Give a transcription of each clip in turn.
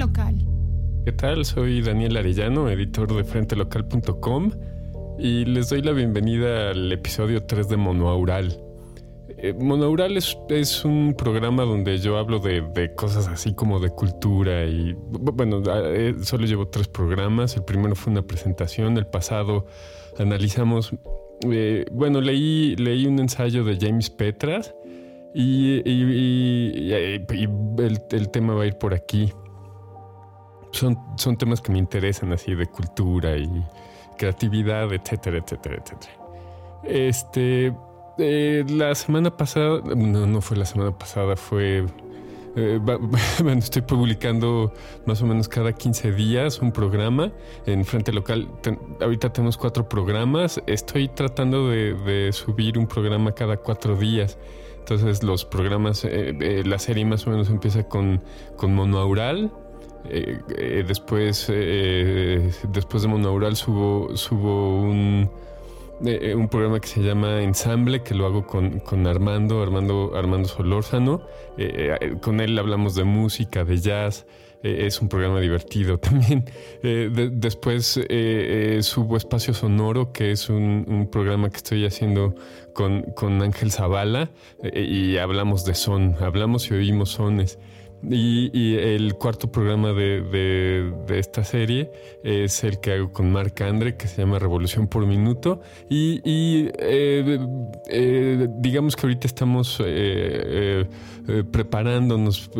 Local. ¿Qué tal? Soy Daniel Arellano, editor de frentelocal.com y les doy la bienvenida al episodio 3 de Monoaural. Eh, Monoaural es, es, un programa donde yo hablo de, de, cosas así como de cultura y bueno, eh, solo llevo tres programas. El primero fue una presentación, el pasado analizamos, eh, bueno, leí, leí un ensayo de James Petras y, y, el, el, tema va a ir por aquí. Son, son temas que me interesan así de cultura y creatividad, etcétera, etcétera, etcétera. Este, eh, la semana pasada, no, no fue la semana pasada, fue... Eh, estoy publicando más o menos cada 15 días un programa en Frente Local. Ahorita tenemos cuatro programas. Estoy tratando de, de, subir un programa cada cuatro días. Entonces los programas, eh, eh, la serie más o menos empieza con, con monoaural. Eh, después, después de monoaural subo, subo un, un programa que se llama Ensamble, que lo hago con, con Armando, Armando, Armando Solórzano. con él hablamos de música, de jazz. es un programa divertido también. De, después subo Espacio Sonoro, que es un, un programa que estoy haciendo con, con Ángel Zavala y hablamos de son, hablamos y oímos sones. Y, el cuarto programa de, de, esta serie es el que hago con Marc Andre, que se llama Revolución por Minuto. Y, y eh, eh, digamos que ahorita estamos eh, preparándonos,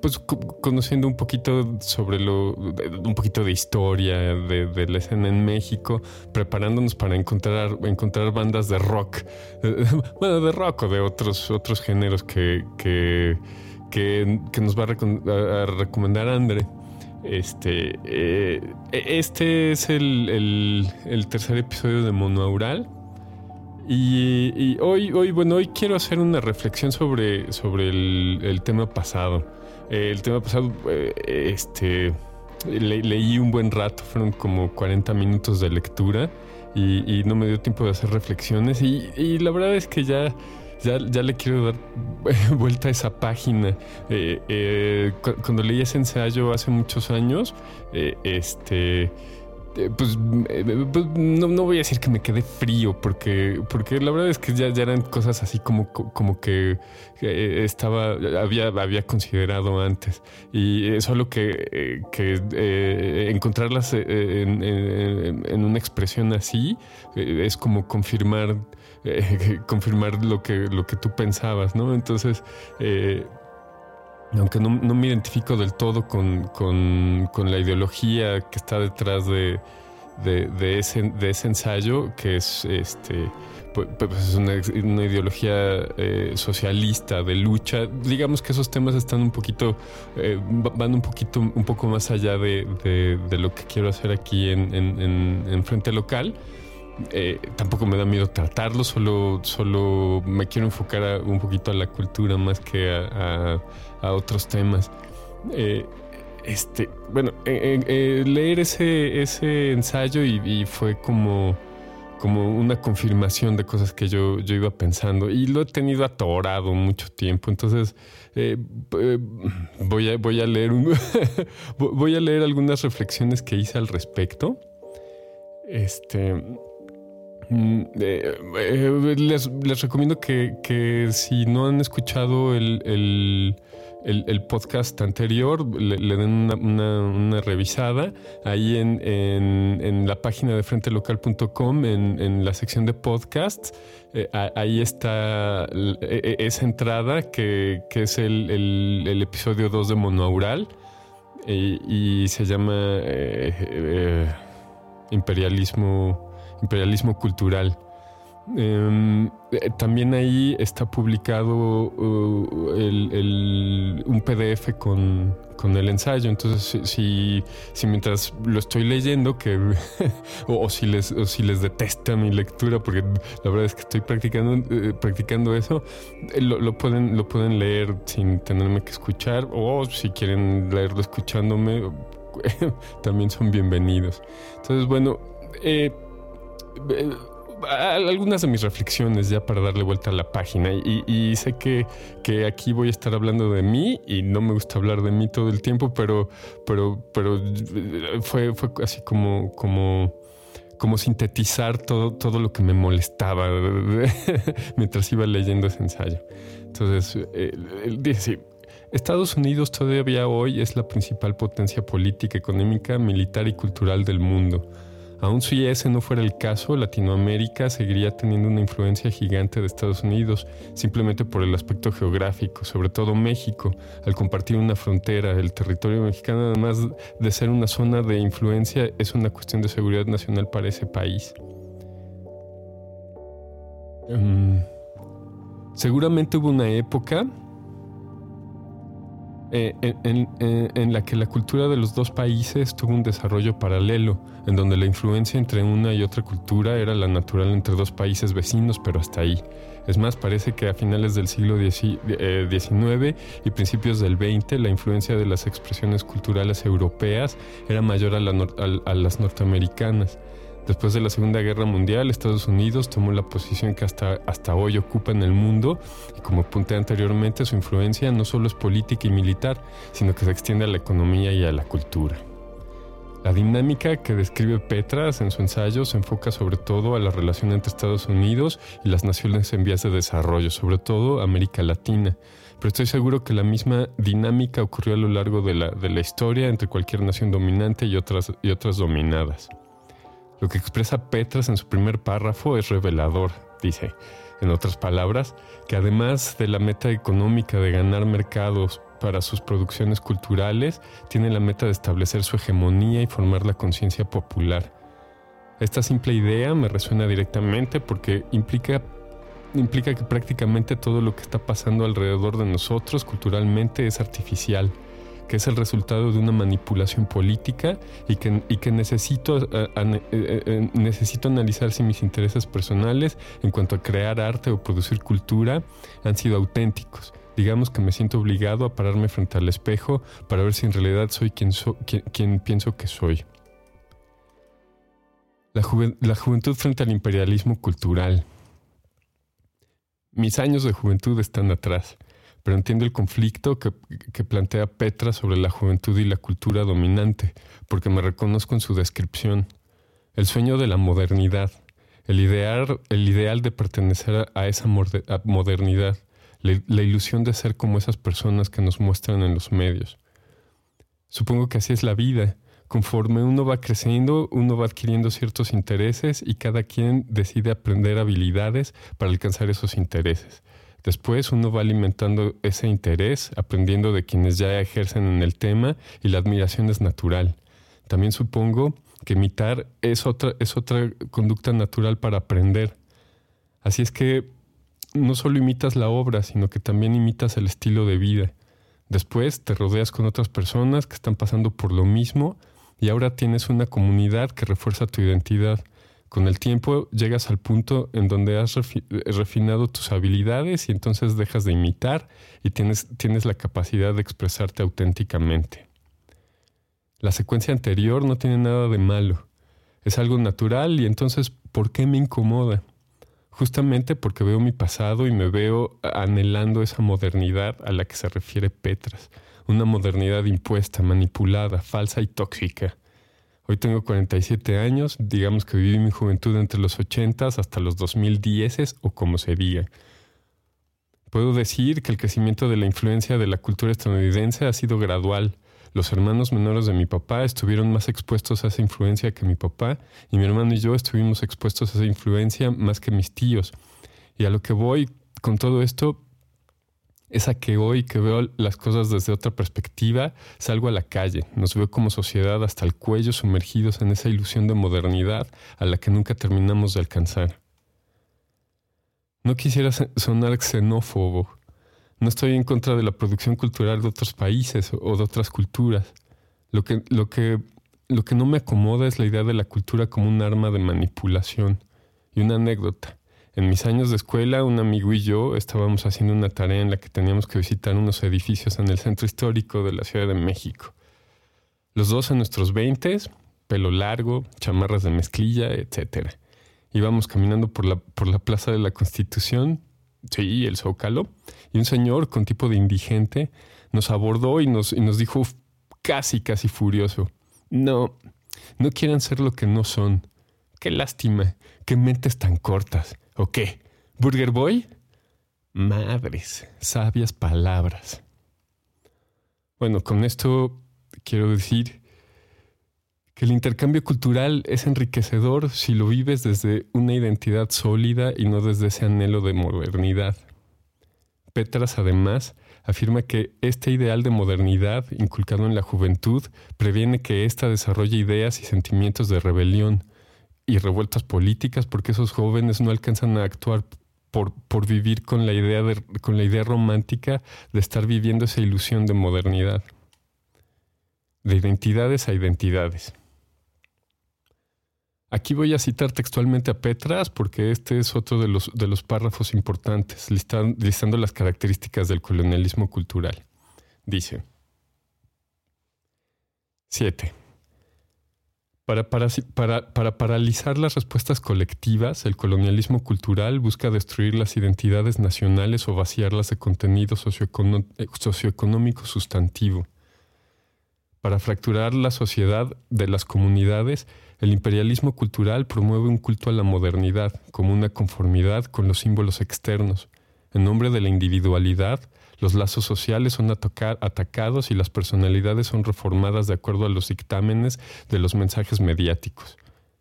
pues conociendo un poquito sobre lo, un poquito de historia de, de, la escena en México, preparándonos para encontrar, encontrar bandas de rock, bueno, de rock o de otros, otros géneros que, que que, que nos va a, recomendar Andre. Este, eh, este es el, el, tercer episodio de Monoaural. Y, y, hoy, hoy, bueno, hoy quiero hacer una reflexión sobre, sobre el, el tema pasado. Eh, el tema pasado, eh, este, le, leí un buen rato, fueron como 40 minutos de lectura y, no me dio tiempo de hacer reflexiones. Y la verdad es que ya ya, ya le quiero dar vuelta a esa página. Eh, eh, cuando leí ese ensayo hace muchos años, eh, este pues, pues no, no, voy a decir que me quedé frío, porque, porque la verdad es que ya, ya eran cosas así como, como que estaba, había, había considerado antes. Y solo que, que encontrarlas en, en, en, una expresión así es como confirmar, eh, confirmar lo que, lo que tú pensabas, ¿no? Entonces, eh, aunque no, no, me identifico del todo con, con, con, la ideología que está detrás de, de, ese, de ese ensayo, que es este pues es una, ideología eh, socialista de lucha. Digamos que esos temas están un poquito, eh, van un poquito, un poco más allá de, de, lo que quiero hacer aquí en, en Frente Local. Eh, tampoco me da miedo tratarlo, solo, solo me quiero enfocar un poquito a la cultura más que a, a, otros temas. Eh, este, bueno, eh, leer ese, ese ensayo y, fue como, como una confirmación de cosas que yo, yo iba pensando y lo he tenido atorado mucho tiempo. Entonces, voy, a, voy a leer voy a leer algunas reflexiones que hice al respecto. Este, eh, eh, les, recomiendo que, que, si no han escuchado el, el, el, podcast anterior, le, den una, una, revisada ahí en, en, en, la página de frentelocal.com, en, en la sección de podcasts. Eh, ahí está esa entrada que, que es el, episodio 2 de Monoaural y, se llama imperialismo imperialismo cultural. Eh, también ahí está publicado uh, el, un PDF con, con, el ensayo. Entonces, si, si mientras lo estoy leyendo, que o, o, si les, o si les detesta mi lectura, porque la verdad es que estoy practicando, eh, practicando eso, eh, lo, lo, pueden, lo pueden leer sin tenerme que escuchar, o si quieren leerlo escuchándome, también son bienvenidos. Entonces, bueno, eh, algunas de mis reflexiones ya para darle vuelta a la página. Y, sé que, que, aquí voy a estar hablando de mí y no me gusta hablar de mí todo el tiempo, pero, pero, pero fue, fue así como, como, como sintetizar todo, todo lo que me molestaba mientras iba leyendo ese ensayo. Entonces, eh, dice, Estados Unidos todavía hoy es la principal potencia política, económica, militar y cultural del mundo. Aun si ese no fuera el caso, Latinoamérica seguiría teniendo una influencia gigante de Estados Unidos, simplemente por el aspecto geográfico, sobre todo México, al compartir una frontera. El territorio mexicano, además de ser una zona de influencia, es una cuestión de seguridad nacional para ese país. Em, seguramente hubo una época eh, en, la que la cultura de los dos países tuvo un desarrollo paralelo, en donde la influencia entre una y otra cultura era la natural entre dos países vecinos, pero hasta ahí. Es más, parece que a finales del siglo XIX eh, y principios del XX la influencia de las expresiones culturales europeas era mayor a las norteamericanas. Después de la Segunda Guerra Mundial, Estados Unidos tomó la posición que hasta, hasta hoy ocupa en el mundo y como apunté anteriormente, su influencia no solo es política y militar, sino que se extiende a la economía y a la cultura. La dinámica que describe Petras en su ensayo se enfoca sobre todo a la relación entre Estados Unidos y las naciones en vías de desarrollo, sobre todo América Latina. Pero estoy seguro que la misma dinámica ocurrió a lo largo de la, de la historia entre cualquier nación dominante y otras, y otras dominadas. Lo que expresa Petras en su primer párrafo es revelador, dice, en otras palabras, que además de la meta económica de ganar mercados para sus producciones culturales, tiene la meta de establecer su hegemonía y formar la conciencia popular. Esta simple idea me resuena directamente porque implica, implica que prácticamente todo lo que está pasando alrededor de nosotros culturalmente es artificial que es el resultado de una manipulación política y que, y que necesito, eh, eh, eh, necesito analizar si mis intereses personales en cuanto a crear arte o producir cultura han sido auténticos. Digamos que me siento obligado a pararme frente al espejo para ver si en realidad soy quien, quien, pienso que soy. La, la juventud frente al imperialismo cultural. Mis años de juventud están atrás pero entiendo el conflicto que, plantea Petra sobre la juventud y la cultura dominante, porque me reconozco en su descripción. El sueño de la modernidad, el ideal, de pertenecer a esa modernidad, la, ilusión de ser como esas personas que nos muestran en los medios. Supongo que así es la vida. Conforme uno va creciendo, uno va adquiriendo ciertos intereses y cada quien decide aprender habilidades para alcanzar esos intereses. Después uno va alimentando ese interés, aprendiendo de quienes ya ejercen en el tema y la admiración es natural. También supongo que imitar es otra, es otra conducta natural para aprender. Así es que no solo imitas la obra, sino que también imitas el estilo de vida. Después te rodeas con otras personas que están pasando por lo mismo y ahora tienes una comunidad que refuerza tu identidad. Con el tiempo llegas al punto en donde has refinado tus habilidades y entonces dejas de imitar y tienes, tienes la capacidad de expresarte auténticamente. La secuencia anterior no tiene nada de malo. Es algo natural y entonces, ¿por qué me incomoda? Justamente porque veo mi pasado y me veo anhelando esa modernidad a la que se refiere Petras, una modernidad impuesta, manipulada, falsa y tóxica Hoy tengo 47 años, digamos que viví mi juventud entre los 80 hasta los 2010 o como se diga. Puedo decir que el crecimiento de la influencia de la cultura estadounidense ha sido gradual. Los hermanos menores de mi papá estuvieron más expuestos a esa influencia que mi papá y mi hermano y yo estuvimos expuestos a esa influencia más que mis tíos. Y a lo que voy con todo esto es a que hoy que veo las cosas desde otra perspectiva, salgo a la calle, nos veo como sociedad hasta el cuello sumergidos en esa ilusión de modernidad a la que nunca terminamos de alcanzar. No quisiera sonar xenófobo, no estoy en contra de la producción cultural de otros países o de otras culturas. Lo que, lo que, lo que no me acomoda es la idea de la cultura como un arma de manipulación. Y una anécdota. En mis años de escuela, un amigo y yo estábamos haciendo una tarea en la que teníamos que visitar unos edificios en el centro histórico de la Ciudad de México. Los dos en nuestros veintes, pelo largo, chamarras de mezclilla, etc. Íbamos caminando por la, por la Plaza de la Constitución, sí, el Zócalo, y un señor con tipo de indigente nos abordó y nos, y nos dijo casi, casi furioso, no, no quieran ser lo que no son. Qué lástima, qué mentes tan cortas. ¿O qué? ¿Burger Boy? Madres, sabias palabras. Bueno, con esto quiero decir que el intercambio cultural es enriquecedor si lo vives desde una identidad sólida y no desde ese anhelo de modernidad. Petras, además, afirma que este ideal de modernidad inculcado en la juventud previene que ésta desarrolle ideas y sentimientos de rebelión y revueltas políticas porque esos jóvenes no alcanzan a actuar por, por vivir con la, idea con la idea romántica de estar viviendo esa ilusión de modernidad. De identidades a identidades. Aquí voy a citar textualmente a Petras porque este es otro de los, de los párrafos importantes, listando las características del colonialismo cultural. Dice 7. Para, para, para, paralizar las respuestas colectivas, el colonialismo cultural busca destruir las identidades nacionales o vaciarlas de contenido eh, socioeconómico sustantivo. Para fracturar la sociedad de las comunidades, el imperialismo cultural promueve un culto a la modernidad como una conformidad con los símbolos externos. En nombre de la individualidad, los lazos sociales son atacados y las personalidades son reformadas de acuerdo a los dictámenes de los mensajes mediáticos.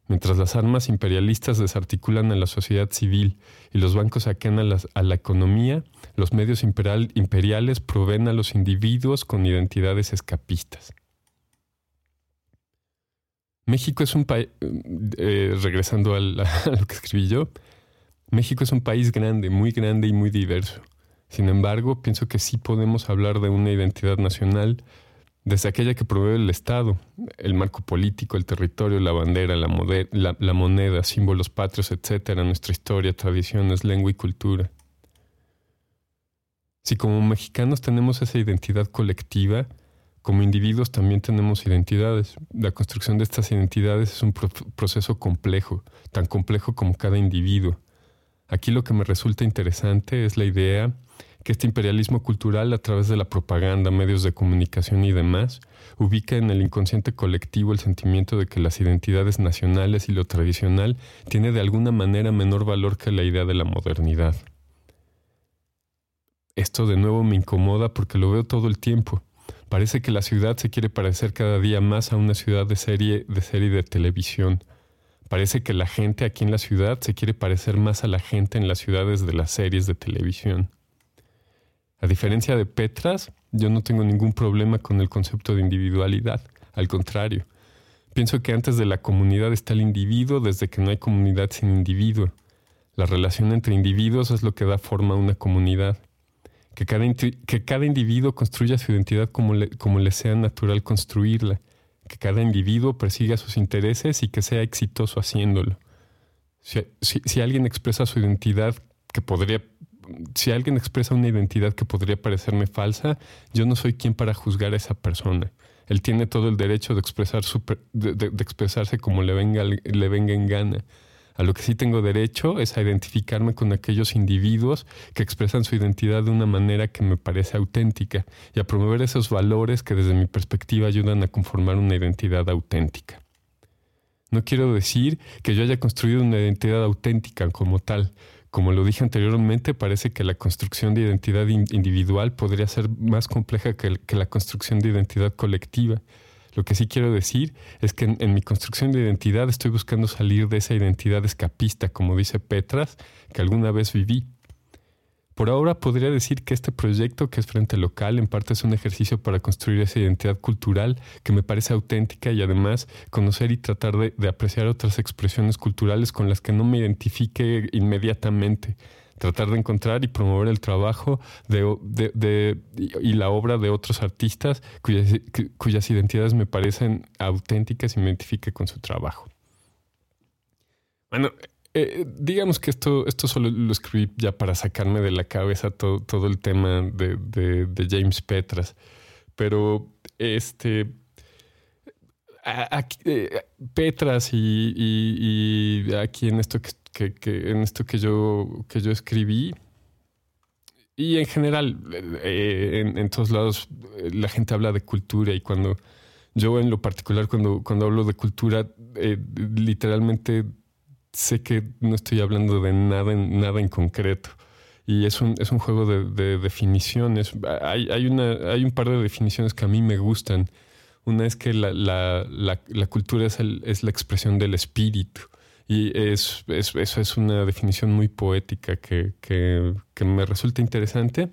Mientras las armas imperialistas desarticulan a la sociedad civil y los bancos saquean a, la economía, los medios imperiales proveen a los individuos con identidades escapistas. México es un país, eh, regresando a, lo que escribí yo, México es un país grande, muy grande y muy diverso. Sin embargo, pienso que sí podemos hablar de una identidad nacional desde aquella que provee el Estado, el marco político, el territorio, la bandera, la, la moneda, símbolos patrios, etcétera, nuestra historia, tradiciones, lengua y cultura. Si como mexicanos tenemos esa identidad colectiva, como individuos también tenemos identidades. La construcción de estas identidades es un proceso complejo, tan complejo como cada individuo. Aquí lo que me resulta interesante es la idea que este imperialismo cultural a través de la propaganda, medios de comunicación y demás, ubica en el inconsciente colectivo el sentimiento de que las identidades nacionales y lo tradicional tiene de alguna manera menor valor que la idea de la modernidad. Esto de nuevo me incomoda porque lo veo todo el tiempo. Parece que la ciudad se quiere parecer cada día más a una ciudad de serie de serie de televisión. Parece que la gente aquí en la ciudad se quiere parecer más a la gente en las ciudades de las series de televisión. A diferencia de Petras, yo no tengo ningún problema con el concepto de individualidad. Al contrario, pienso que antes de la comunidad está el individuo desde que no hay comunidad sin individuo. La relación entre individuos es lo que da forma a una comunidad que cada, que cada individuo construya su identidad como le, como le sea natural construirla, que cada individuo persiga sus intereses y que sea exitoso haciéndolo. Si, si, alguien expresa su identidad que podría, si alguien expresa una identidad que podría parecerme falsa, yo no soy quien para juzgar a esa persona. Él tiene todo el derecho de, expresarse como le venga, le venga en gana. A lo que sí tengo derecho es a identificarme con aquellos individuos que expresan su identidad de una manera que me parece auténtica y a promover esos valores que desde mi perspectiva ayudan a conformar una identidad auténtica. No quiero decir que yo haya construido una identidad auténtica como tal. Como lo dije anteriormente, parece que la construcción de identidad individual podría ser más compleja que, la construcción de identidad colectiva lo que sí quiero decir es que en, mi construcción de identidad estoy buscando salir de esa identidad escapista, como dice Petras, que alguna vez viví. Por ahora podría decir que este proyecto, que es Frente Local, en parte es un ejercicio para construir esa identidad cultural que me parece auténtica y además conocer y tratar de, apreciar otras expresiones culturales con las que no me identifique inmediatamente, tratar de encontrar y promover el trabajo de, y la obra de otros artistas cuyas identidades me parecen auténticas y me identifique con su trabajo. Bueno, eh, digamos que esto, esto solo lo escribí ya para sacarme de la cabeza todo, todo el tema de, James Petras. Pero este Petras y, aquí en esto que, en esto que yo que yo escribí y en general en, en, todos lados la gente habla de cultura y cuando yo en lo particular cuando cuando hablo de cultura literalmente sé que no estoy hablando de nada en, nada en concreto. Y es un, es un juego de, definiciones. Hay, hay, una, hay un par de definiciones que a mí me gustan. Una es que la, la, la, cultura es, es, la expresión del espíritu. Y es, es, eso es una definición muy poética que, que, que me resulta interesante.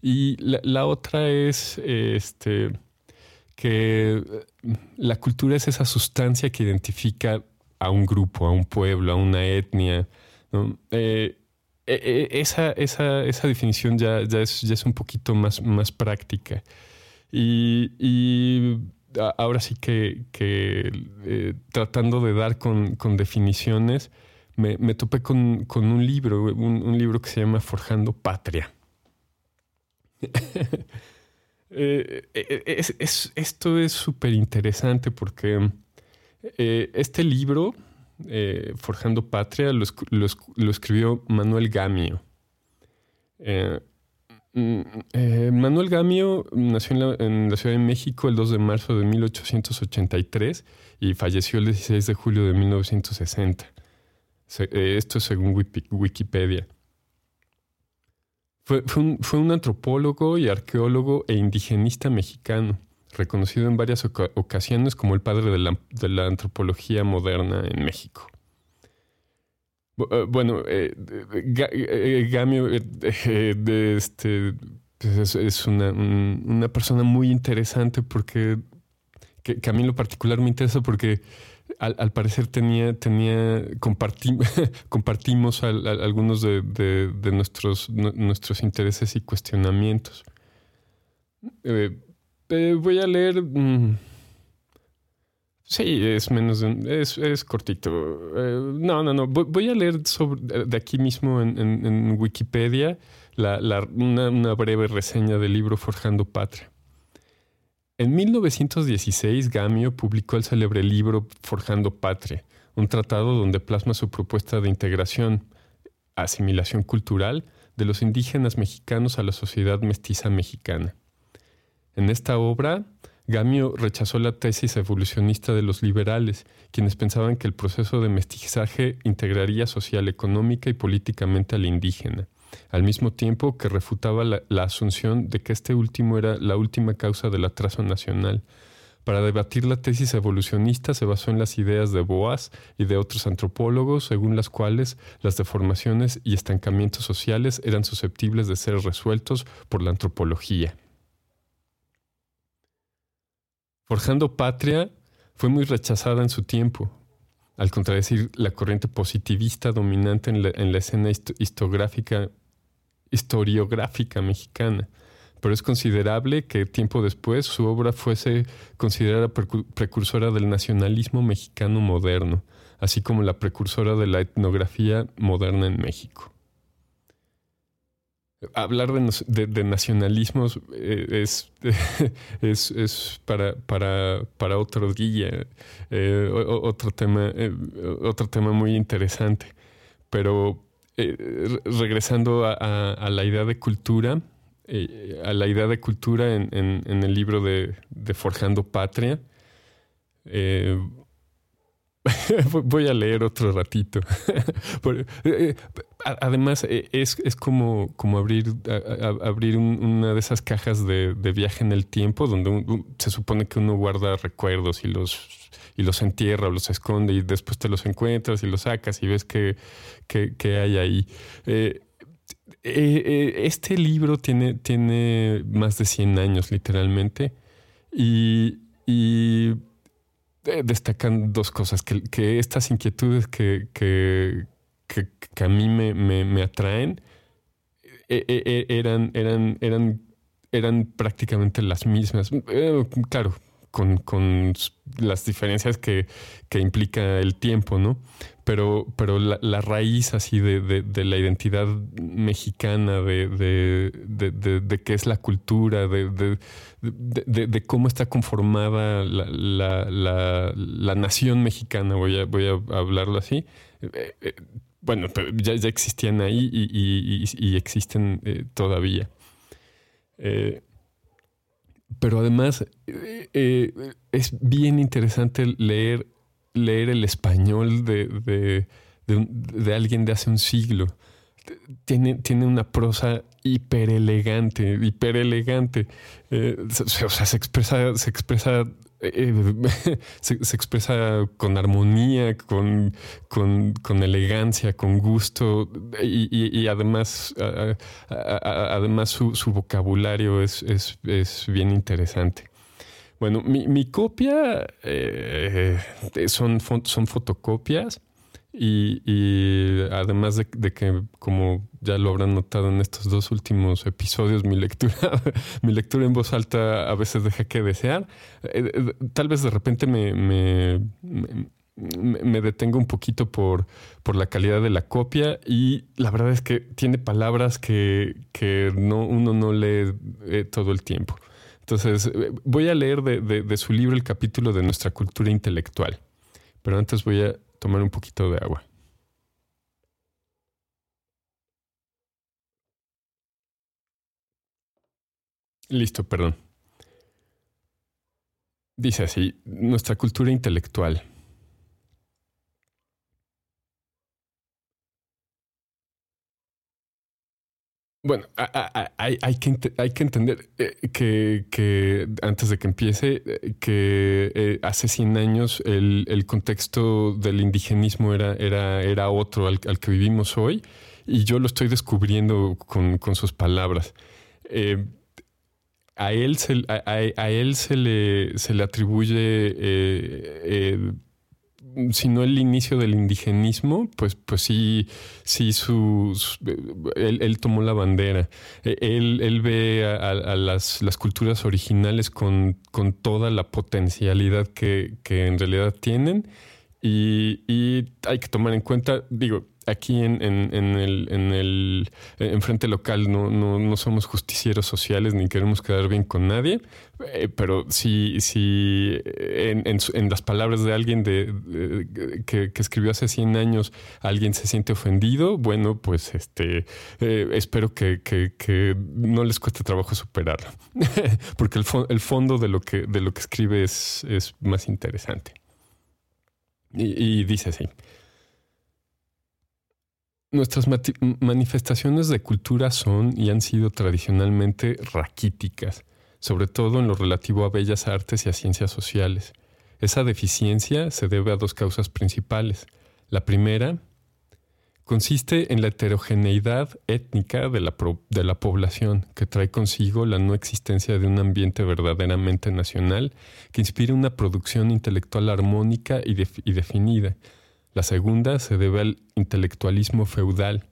Y la, otra es este, que la cultura es esa sustancia que identifica a un grupo, a un pueblo, a una etnia. Eh, eh, eh, esa, esa, esa, definición ya, ya, es, ya es un poquito más, más práctica. Y, ahora sí que, tratando de dar con, definiciones, me, topé con, un libro, un, libro que se llama Forjando Patria. esto es súper interesante porque eh, este libro, eh, Forjando Patria, lo, escribió Manuel Gamio. Eh, mm, Manuel Gamio nació en la, Ciudad de México el 2 de marzo de 1883 y falleció el 16 de julio de 1960. esto es según Wikipedia. fue, un, antropólogo y arqueólogo e indigenista mexicano reconocido en varias ocasiones como el padre de la, antropología moderna en México. Eh, bueno, eh, eh, Gamio este, pues es, una, persona muy interesante porque que, a mí en lo particular me interesa porque al, parecer tenía, tenía compartimos algunos de, nuestros, nuestros intereses y cuestionamientos. Eh, voy a leer. Mm, sí, es menos es, es, cortito. Eh, no, no, no. Voy, a leer sobre, de aquí mismo en, Wikipedia una, breve reseña del libro Forjando Patria. En 1916, Gamio publicó el célebre libro Forjando Patria, un tratado donde plasma su propuesta de integración, asimilación cultural de los indígenas mexicanos a la sociedad mestiza mexicana. En esta obra, Gamio rechazó la tesis evolucionista de los liberales, quienes pensaban que el proceso de mestizaje integraría social, económica y políticamente al indígena, al mismo tiempo que refutaba la, asunción de que este último era la última causa del atraso nacional. Para debatir la tesis evolucionista se basó en las ideas de Boas y de otros antropólogos, según las cuales las deformaciones y estancamientos sociales eran susceptibles de ser resueltos por la antropología. Forjando Patria fue muy rechazada en su tiempo, al contradecir la corriente positivista dominante en la, escena historiográfica, mexicana. Pero es considerable que tiempo después su obra fuese considerada precursora del nacionalismo mexicano moderno, así como la precursora de la etnografía moderna en México hablar de, nacionalismos eh, es, es, para, para, para, otro día, eh, otro, tema, eh, otro tema muy interesante. Pero regresando a, la idea de cultura, a la idea de cultura en, en el libro de, Forjando Patria, Voy a leer otro ratito. Eh, además, eh, es, como, como abrir, abrir una de esas cajas de, viaje en el tiempo donde se supone que uno guarda recuerdos y los, y los entierra o los esconde y después te los encuentras y los sacas y ves que, hay ahí. Eh, este libro tiene, tiene más de 100 años, literalmente. Y destacan dos cosas, que, estas inquietudes que, que, a mí me, me, atraen e, e, e, eran, eran, eran, eran prácticamente las mismas. Eh, claro, con, con las diferencias que, que, implica el tiempo, ¿no? Pero, pero la, raíz así de, de, la identidad mexicana, de, de, qué es la cultura, de, cómo está conformada la, la, la, nación mexicana, voy a, voy a hablarlo así. Eh, eh, bueno, ya, ya existían ahí y, y, existen eh, todavía. Pero además es bien interesante leer, leer el español de, de, de, alguien de hace un siglo. Tiene, tiene una prosa hiper elegante, hiper elegante. o sea, se expresa, se expresa eh, se, expresa con armonía, con, con, elegancia, con gusto y, además, además su, vocabulario es, bien interesante. Bueno, mi, copia eh, son, son fotocopias y, además de, que, como ya lo habrán notado en estos dos últimos episodios, mi lectura, mi lectura en voz alta a veces deja que desear. Eh, eh, tal vez de repente me, me, me, detengo un poquito por, por la calidad de la copia y la verdad es que tiene palabras que, que no, uno no lee eh, todo el tiempo. Entonces, voy a leer de, de su libro el capítulo de nuestra cultura intelectual. Pero antes voy a tomar un poquito de agua. Listo, perdón. Dice así, nuestra cultura intelectual. Bueno, hay, que, hay que entender eh, que, antes de que empiece, eh, que eh, hace 100 años el, contexto del indigenismo era, era, era otro al, que vivimos hoy y yo lo estoy descubriendo con, sus palabras. a él se, a, él se le, se le atribuye si no el inicio del indigenismo, pues, pues sí, sí su, él, tomó la bandera. E, él, ve a, las, las, culturas originales con, con, toda la potencialidad que, que en realidad tienen. Y, hay que tomar en cuenta, digo, aquí en, en, en, el, en el en frente local no, no, no, somos justicieros sociales ni queremos quedar bien con nadie, eh, pero si, si en, las palabras de alguien de, que, escribió hace 100 años alguien se siente ofendido, bueno, pues este eh, espero que, que, no les cueste trabajo superarlo, porque el, el, fondo de lo que, de lo que escribe es, es más interesante. y dice así. Nuestras manifestaciones de cultura son y han sido tradicionalmente raquíticas, sobre todo en lo relativo a bellas artes y a ciencias sociales. Esa deficiencia se debe a dos causas principales. La primera consiste en la heterogeneidad étnica de la, población, que trae consigo la no existencia de un ambiente verdaderamente nacional que inspire una producción intelectual armónica y definida, la segunda se debe al intelectualismo feudal,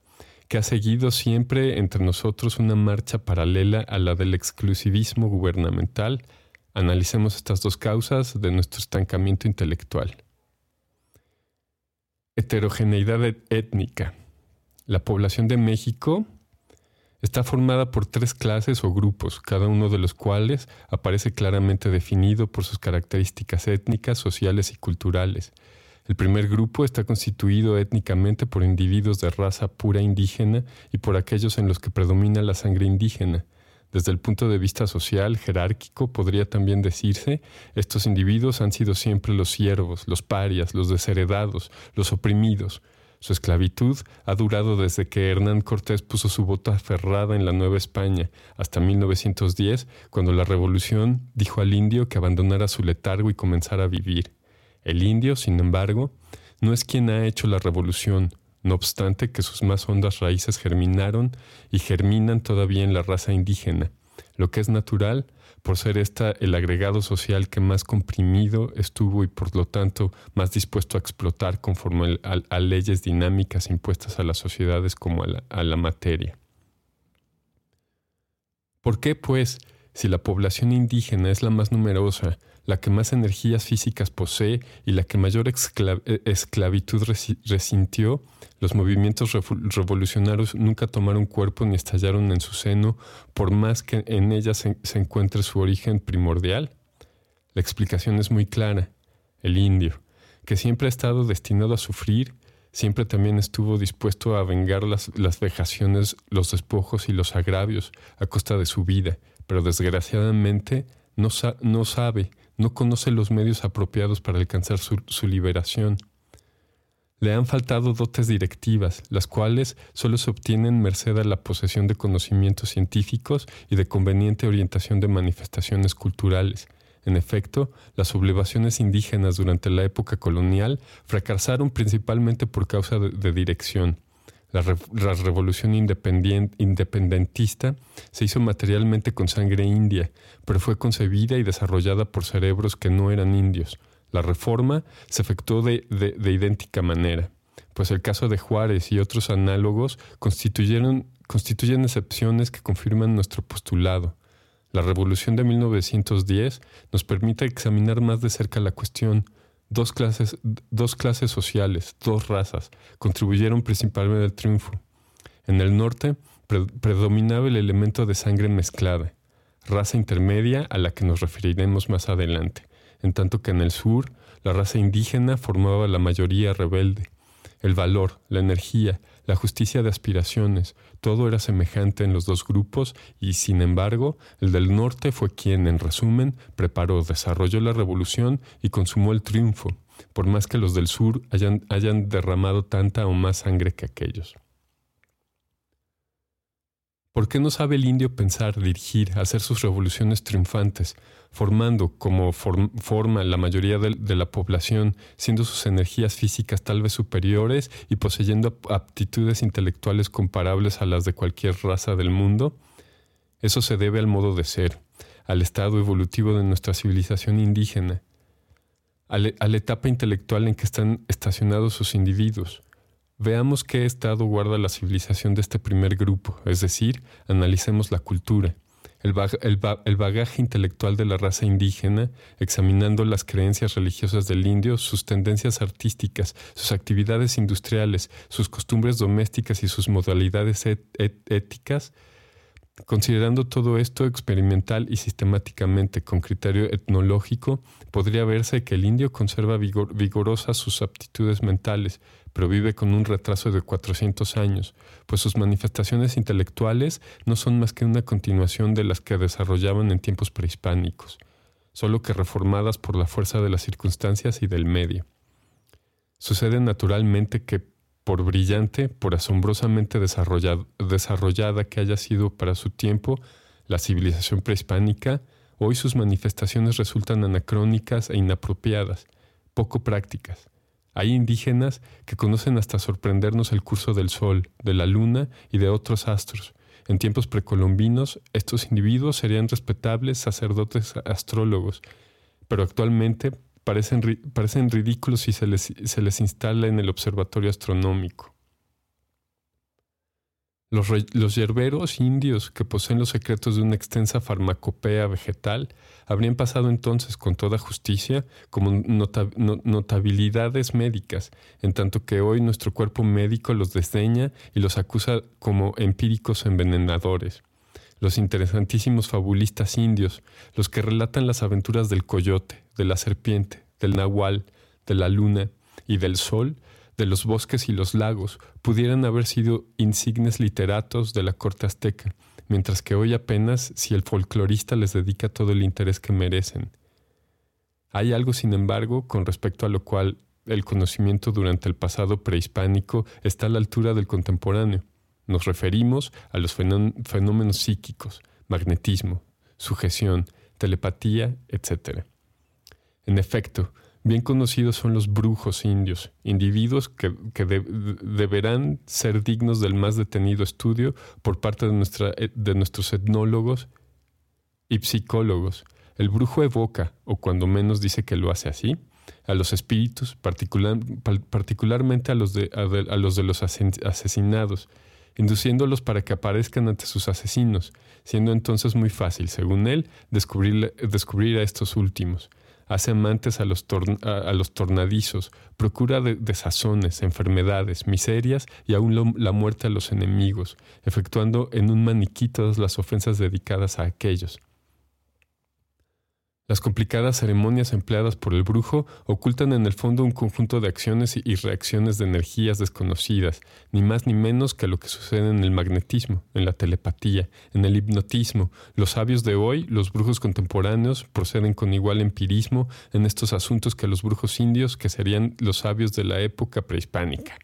que ha seguido siempre entre nosotros una marcha paralela a la del exclusivismo gubernamental. Analicemos estas dos causas de nuestro estancamiento intelectual. Heterogeneidad étnica. La población de México está formada por tres clases o grupos, cada uno de los cuales aparece claramente definido por sus características étnicas, sociales y culturales el primer grupo está constituido étnicamente por individuos de raza pura indígena y por aquellos en los que predomina la sangre indígena. Desde el punto de vista social, jerárquico, podría también decirse, estos individuos han sido siempre los siervos, los parias, los desheredados, los oprimidos. Su esclavitud ha durado desde que Hernán Cortés puso su bota aferrada en la Nueva España hasta 1910, cuando la revolución dijo al indio que abandonara su letargo y comenzara a vivir. El indio, sin embargo, no es quien ha hecho la revolución, no obstante que sus más hondas raíces germinaron y germinan todavía en la raza indígena, lo que es natural por ser esta el agregado social que más comprimido estuvo y por lo tanto más dispuesto a explotar conforme a, leyes dinámicas impuestas a las sociedades como a la materia. ¿Por qué, pues, si la población indígena es la más numerosa, la que más energías físicas posee y la que mayor eh, esclavitud resintió, los movimientos revolucionarios nunca tomaron cuerpo ni estallaron en su seno, por más que en ellas se, encuentre su origen primordial. La explicación es muy clara. El indio, que siempre ha estado destinado a sufrir, siempre también estuvo dispuesto a vengar las, vejaciones, los despojos y los agravios a costa de su vida, pero desgraciadamente no, no sabe, no conoce los medios apropiados para alcanzar su, liberación. Le han faltado dotes directivas, las cuales solo se obtienen merced a la posesión de conocimientos científicos y de conveniente orientación de manifestaciones culturales. En efecto, las sublevaciones indígenas durante la época colonial fracasaron principalmente por causa de dirección. La, revolución independentista se hizo materialmente con sangre india, pero fue concebida y desarrollada por cerebros que no eran indios. La reforma se efectuó de, idéntica manera, pues el caso de Juárez y otros análogos constituyeron, constituyen excepciones que confirman nuestro postulado. La revolución de 1910 nos permite examinar más de cerca la cuestión, Dos clases, dos clases sociales, dos razas, contribuyeron principalmente al triunfo. En el norte predominaba el elemento de sangre mezclada, raza intermedia a la que nos referiremos más adelante, en tanto que en el sur la raza indígena formaba la mayoría rebelde. El valor, la energía, la justicia de aspiraciones, todo era semejante en los dos grupos y, sin embargo, el del norte fue quien, en resumen, preparó, desarrolló la revolución y consumó el triunfo, por más que los del sur hayan, hayan derramado tanta o más sangre que aquellos. ¿Por qué no sabe el indio pensar, dirigir, hacer sus revoluciones triunfantes, formando como forma la mayoría de, la población, siendo sus energías físicas tal vez superiores y poseyendo aptitudes intelectuales comparables a las de cualquier raza del mundo? Eso se debe al modo de ser, al estado evolutivo de nuestra civilización indígena, a la etapa intelectual en que están estacionados sus individuos, Veamos qué estado guarda la civilización de este primer grupo, es decir, analicemos la cultura, el, bagaje intelectual de la raza indígena, examinando las creencias religiosas del indio, sus tendencias artísticas, sus actividades industriales, sus costumbres domésticas y sus modalidades éticas, Considerando todo esto experimental y sistemáticamente con criterio etnológico, podría verse que el indio conserva vigorosas sus aptitudes mentales, pero vive con un retraso de 400 años, pues sus manifestaciones intelectuales no son más que una continuación de las que desarrollaban en tiempos prehispánicos, solo que reformadas por la fuerza de las circunstancias y del medio. Sucede naturalmente que por brillante, por asombrosamente desarrollada que haya sido para su tiempo la civilización prehispánica, hoy sus manifestaciones resultan anacrónicas e inapropiadas, poco prácticas. Hay indígenas que conocen hasta sorprendernos el curso del Sol, de la Luna y de otros astros. En tiempos precolombinos, estos individuos serían respetables sacerdotes astrólogos, pero actualmente parecen, ridículos si se les instala en el observatorio astronómico. Los, los, yerberos indios que poseen los secretos de una extensa farmacopea vegetal habrían pasado entonces con toda justicia como notabilidades médicas, en tanto que hoy nuestro cuerpo médico los desdeña y los acusa como empíricos envenenadores. Los interesantísimos fabulistas indios, los que relatan las aventuras del coyote, de la serpiente, del nahual, de la luna y del sol, de los bosques y los lagos, pudieran haber sido insignes literatos de la corte azteca, mientras que hoy apenas si el folclorista les dedica todo el interés que merecen. Hay algo, sin embargo, con respecto a lo cual el conocimiento durante el pasado prehispánico está a la altura del contemporáneo. Nos referimos a los fenómenos psíquicos, magnetismo, sujeción, telepatía, etc. En efecto, bien conocidos son los brujos indios, individuos que, deberán ser dignos del más detenido estudio por parte de, nuestra, de nuestros etnólogos y psicólogos. El brujo evoca, o cuando menos dice que lo hace así, a los espíritus, particularmente a los de, a los, de los asesinados, induciéndolos para que aparezcan ante sus asesinos, siendo entonces muy fácil, según él, descubrir, descubrir a estos últimos. Hace amantes a los, a, los tornadizos, procura de desazones, enfermedades, miserias y aún la muerte a los enemigos, efectuando en un maniquí todas las ofensas dedicadas a aquellos. Las complicadas ceremonias empleadas por el brujo ocultan en el fondo un conjunto de acciones y reacciones de energías desconocidas, ni más ni menos que lo que sucede en el magnetismo, en la telepatía, en el hipnotismo. Los sabios de hoy, los brujos contemporáneos, proceden con igual empirismo en estos asuntos que los brujos indios, que serían los sabios de la época prehispánica.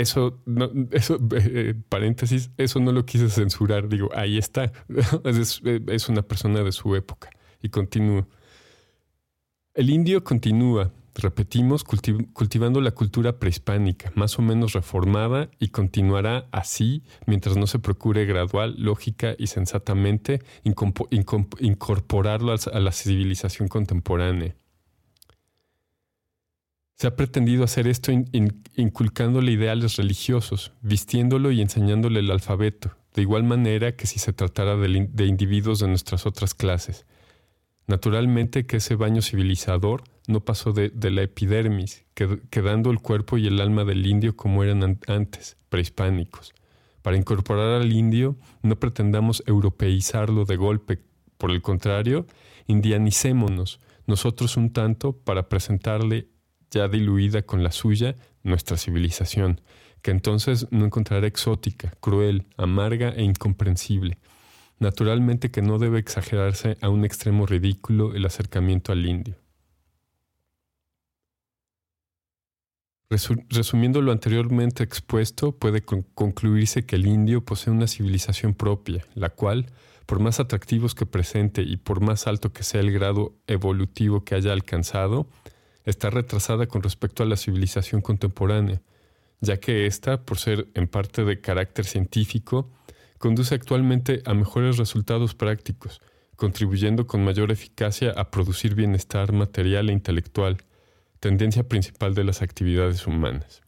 Eso, no, eso eh, paréntesis, eso no lo quise censurar. Digo, ahí está. es, una persona de su época. Y continúa. El indio continúa, repetimos, cultivando la cultura prehispánica, más o menos reformada, y continuará así mientras no se procure gradual, lógica y sensatamente incorporarlo a la civilización contemporánea. Se ha pretendido hacer esto inculcándole ideales religiosos, vistiéndolo y enseñándole el alfabeto, de igual manera que si se tratara de, individuos de nuestras otras clases. Naturalmente que ese baño civilizador no pasó de, la epidermis, quedando el cuerpo y el alma del indio como eran antes, prehispánicos. Para incorporar al indio no pretendamos europeizarlo de golpe, por el contrario, indianicémonos nosotros un tanto para presentarle ya diluida con la suya, nuestra civilización, que entonces no encontrará exótica, cruel, amarga e incomprensible. Naturalmente que no debe exagerarse a un extremo ridículo el acercamiento al indio. Resumiendo lo anteriormente expuesto, puede concluirse que el indio posee una civilización propia, la cual, por más atractivos que presente y por más alto que sea el grado evolutivo que haya alcanzado, está retrasada con respecto a la civilización contemporánea, ya que ésta, por ser en parte de carácter científico, conduce actualmente a mejores resultados prácticos, contribuyendo con mayor eficacia a producir bienestar material e intelectual, tendencia principal de las actividades humanas.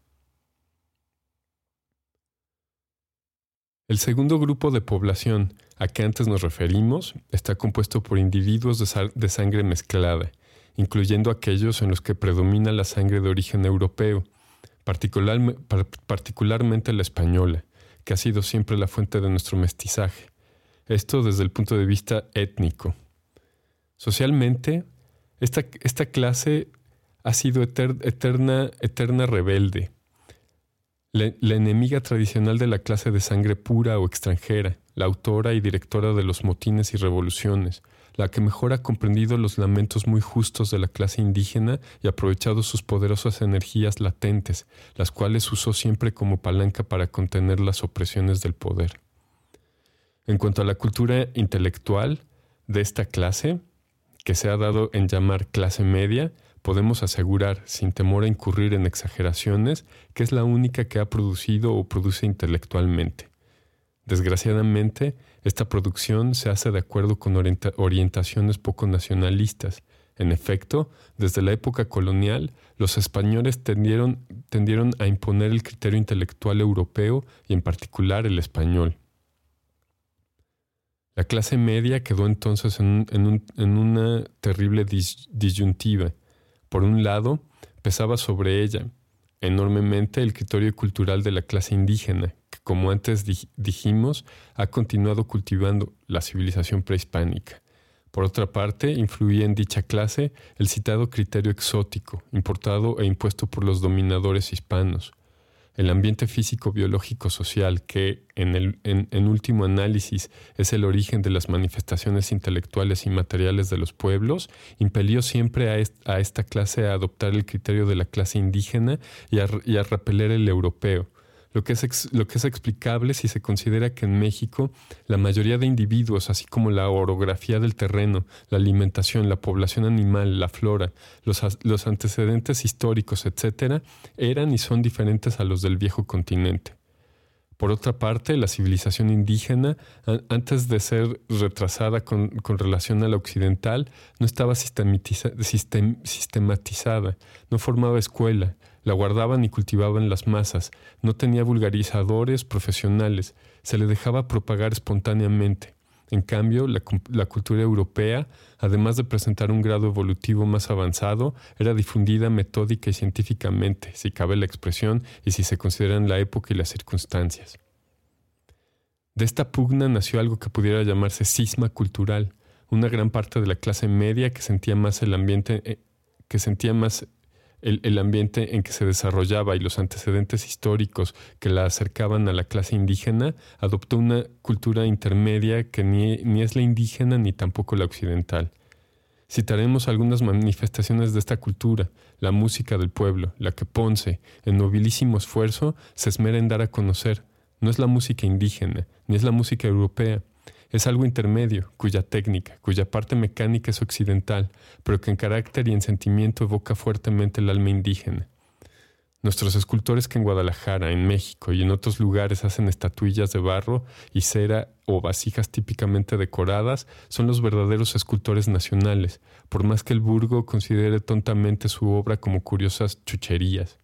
El segundo grupo de población a que antes nos referimos está compuesto por individuos de, sangre mezclada, incluyendo aquellos en los que predomina la sangre de origen europeo, particularmente la española, que ha sido siempre la fuente de nuestro mestizaje. Esto desde el punto de vista étnico. Socialmente, esta, clase ha sido eterna, eterna rebelde, la, enemiga tradicional de la clase de sangre pura o extranjera, la autora y directora de los motines y revoluciones, la que mejor ha comprendido los lamentos muy justos de la clase indígena y aprovechado sus poderosas energías latentes, las cuales usó siempre como palanca para contener las opresiones del poder. En cuanto a la cultura intelectual de esta clase, que se ha dado en llamar clase media, podemos asegurar, sin temor a incurrir en exageraciones, que es la única que ha producido o produce intelectualmente. Desgraciadamente, esta producción se hace de acuerdo con orientaciones poco nacionalistas. En efecto, desde la época colonial, los españoles tendieron, a imponer el criterio intelectual europeo y en particular el español. La clase media quedó entonces en, una terrible disyuntiva. Por un lado, pesaba sobre ella enormemente el criterio cultural de la clase indígena, como antes dijimos, ha continuado cultivando la civilización prehispánica. Por otra parte, influía en dicha clase el citado criterio exótico, importado e impuesto por los dominadores hispanos. El ambiente físico-biológico-social, que, en, el, en, último análisis, es el origen de las manifestaciones intelectuales y materiales de los pueblos, impelió siempre a, esta clase a adoptar el criterio de la clase indígena y a repeler el europeo, lo que, es lo que es explicable si se considera que en México la mayoría de individuos, así como la orografía del terreno, la alimentación, la población animal, la flora, los, los antecedentes históricos, etc., eran y son diferentes a los del viejo continente. Por otra parte, la civilización indígena, antes de ser retrasada con, relación a la occidental, no estaba sistematizada, no formaba escuela, La guardaban y cultivaban las masas, no tenía vulgarizadores profesionales, se le dejaba propagar espontáneamente. En cambio, la, la, cultura europea, además de presentar un grado evolutivo más avanzado, era difundida metódica y científicamente, si cabe la expresión y si se consideran la época y las circunstancias. De esta pugna nació algo que pudiera llamarse cisma cultural, una gran parte de la clase media que sentía más el ambiente, eh, que sentía más el, ambiente en que se desarrollaba y los antecedentes históricos que la acercaban a la clase indígena, adoptó una cultura intermedia que ni, ni es la indígena ni tampoco la occidental. Citaremos algunas manifestaciones de esta cultura, la música del pueblo, la que Ponce, en nobilísimo esfuerzo, se esmera en dar a conocer. No es la música indígena, ni es la música europea, es algo intermedio, cuya técnica, cuya parte mecánica es occidental, pero que en carácter y en sentimiento evoca fuertemente el alma indígena. Nuestros escultores que en Guadalajara, en México y en otros lugares hacen estatuillas de barro y cera o vasijas típicamente decoradas son los verdaderos escultores nacionales, por más que el burgo considere tontamente su obra como curiosas chucherías.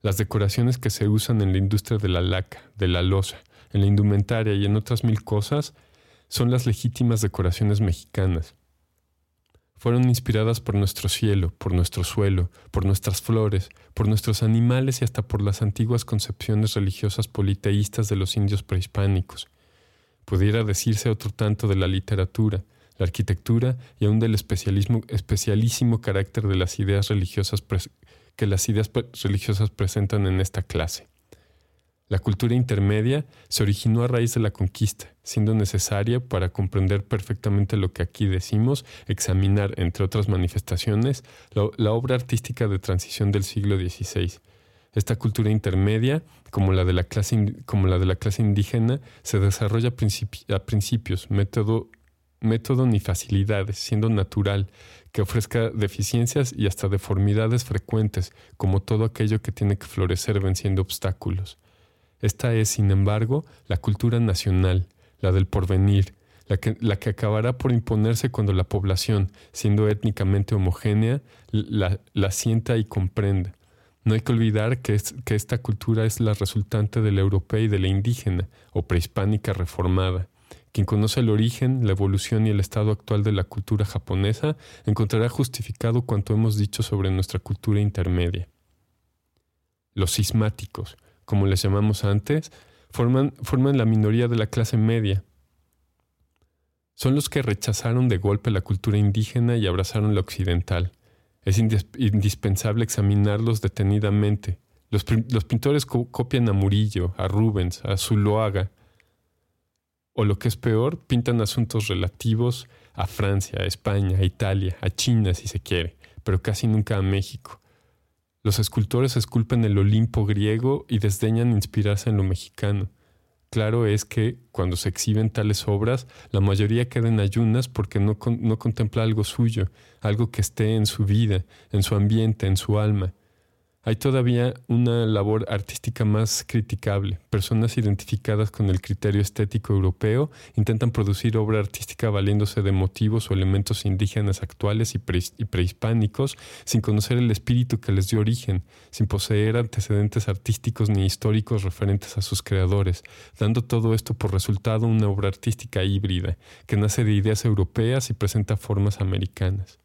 Las decoraciones que se usan en la industria de la laca, de la loza, en la indumentaria y en otras mil cosas, son las legítimas decoraciones mexicanas. Fueron inspiradas por nuestro cielo, por nuestro suelo, por nuestras flores, por nuestros animales y hasta por las antiguas concepciones religiosas politeístas de los indios prehispánicos. Pudiera decirse otro tanto de la literatura, la arquitectura y aún del especialísimo carácter de las ideas religiosas que las ideas religiosas presentan en esta clase. La cultura intermedia se originó a raíz de la conquista, siendo necesaria para comprender perfectamente lo que aquí decimos, examinar, entre otras manifestaciones, la, obra artística de transición del siglo XVI. Esta cultura intermedia, como la de la clase, como la de la clase indígena, se desarrolla a, principios, método, método ni facilidades, siendo natural, que ofrezca deficiencias y hasta deformidades frecuentes, como todo aquello que tiene que florecer venciendo obstáculos. Esta es, sin embargo, la cultura nacional, la del porvenir, la que, la que acabará por imponerse cuando la población, siendo étnicamente homogénea, la, sienta y comprenda. No hay que olvidar que, que esta cultura es la resultante de la europea y de la indígena, o prehispánica reformada. Quien conoce el origen, la evolución y el estado actual de la cultura japonesa encontrará justificado cuanto hemos dicho sobre nuestra cultura intermedia. Los sismáticos, como les llamamos antes, forman, forman la minoría de la clase media. Son los que rechazaron de golpe la cultura indígena y abrazaron la occidental. Es indispensable examinarlos detenidamente. Los, pintores copian a Murillo, a Rubens, a Zuloaga, o lo que es peor, pintan asuntos relativos a Francia, a España, a Italia, a China si se quiere, pero casi nunca a México. Los escultores esculpen el Olimpo griego y desdeñan inspirarse en lo mexicano. Claro es que cuando se exhiben tales obras, la mayoría queda en ayunas porque no, no contempla algo suyo, algo que esté en su vida, en su ambiente, en su alma. Hay todavía una labor artística más criticable. Personas identificadas con el criterio estético europeo intentan producir obra artística valiéndose de motivos o elementos indígenas actuales y, prehispánicos sin conocer el espíritu que les dio origen, sin poseer antecedentes artísticos ni históricos referentes a sus creadores, dando todo esto por resultado una obra artística híbrida que nace de ideas europeas y presenta formas americanas.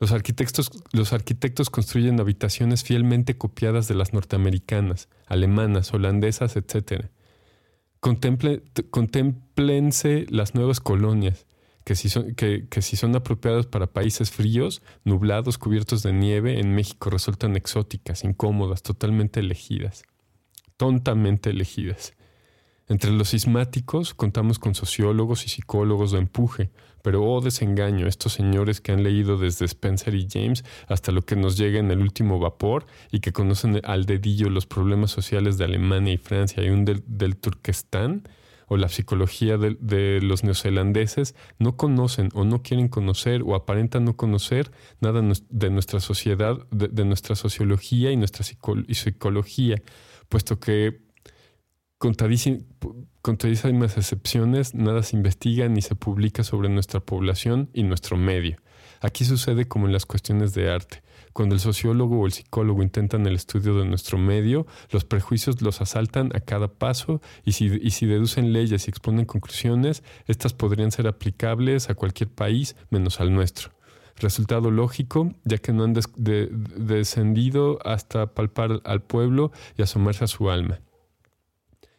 Los arquitectos, construyen habitaciones fielmente copiadas de las norteamericanas, alemanas, holandesas, etc. Contemple, contemplense las nuevas colonias, que si, son, que, que si son apropiadas para países fríos, nublados, cubiertos de nieve, en México resultan exóticas, incómodas, totalmente elegidas, tontamente elegidas. Entre los sismáticos contamos con sociólogos y psicólogos de empuje, pero oh desengaño, estos señores que han leído desde Spencer y James hasta lo que nos llega en el último vapor y que conocen al dedillo los problemas sociales de Alemania y Francia y un del, del Turquestán o la psicología de, los neozelandeses, no conocen o no quieren conocer o aparentan no conocer nada de nuestra sociedad, de, nuestra sociología y nuestra psicología, puesto que contadísimas excepciones, nada se investiga ni se publica sobre nuestra población y nuestro medio. Aquí sucede como en las cuestiones de arte. Cuando el sociólogo o el psicólogo intentan el estudio de nuestro medio, los prejuicios los asaltan a cada paso y si, y si deducen leyes y exponen conclusiones, estas podrían ser aplicables a cualquier país menos al nuestro. Resultado lógico, ya que no han descendido hasta palpar al pueblo y asomarse a su alma.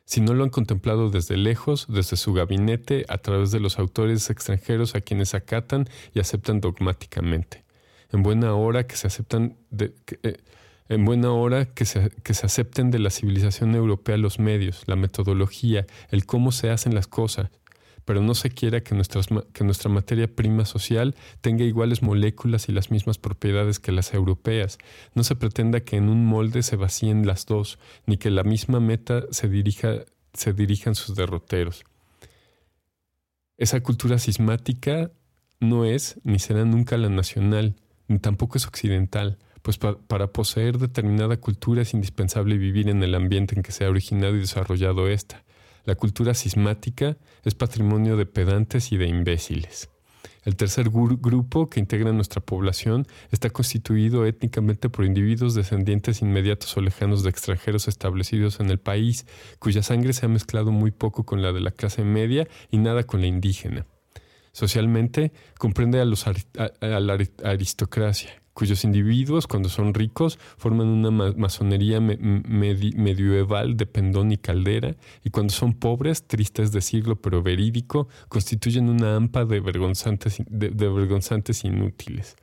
Si no lo han contemplado desde lejos, desde su gabinete, a través de los autores extranjeros a quienes acatan y aceptan dogmáticamente. En buena hora que se aceptan eh, en buena hora que se, que se acepten de la civilización europea los medios, la metodología, el cómo se hacen las cosas, pero no se quiera que, nuestra materia prima social tenga iguales moléculas y las mismas propiedades que las europeas. No se pretenda que en un molde se vacíen las dos, ni que la misma meta se, dirija, se dirijan sus derroteros. Esa cultura sismática no es ni será nunca la nacional, ni tampoco es occidental, pues para poseer determinada cultura es indispensable vivir en el ambiente en que se ha originado y desarrollado esta. La cultura sismática es patrimonio de pedantes y de imbéciles. El tercer grupo que integra nuestra población está constituido étnicamente por individuos descendientes inmediatos o lejanos de extranjeros establecidos en el país, cuya sangre se ha mezclado muy poco con la de la clase media y nada con la indígena. Socialmente comprende a, a la aristocracia, cuyos individuos, cuando son ricos, forman una masonería medieval de pendón y caldera, y cuando son pobres, tristes de siglo pero verídico, constituyen una hampa de vergonzantes, de, vergonzantes inútiles.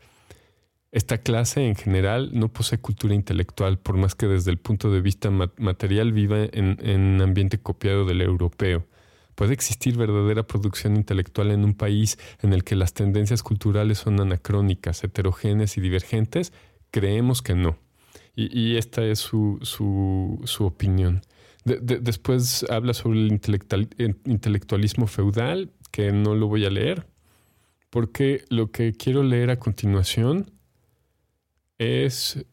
Esta clase en general no posee cultura intelectual, por más que desde el punto de vista material viva en, en un ambiente copiado del europeo. ¿Puede existir verdadera producción intelectual en un país en el que las tendencias culturales son anacrónicas, heterogéneas y divergentes? Creemos que no. Y, esta es su, opinión. después habla sobre el intelectualismo feudal, que no lo voy a leer, porque lo que quiero leer a continuación es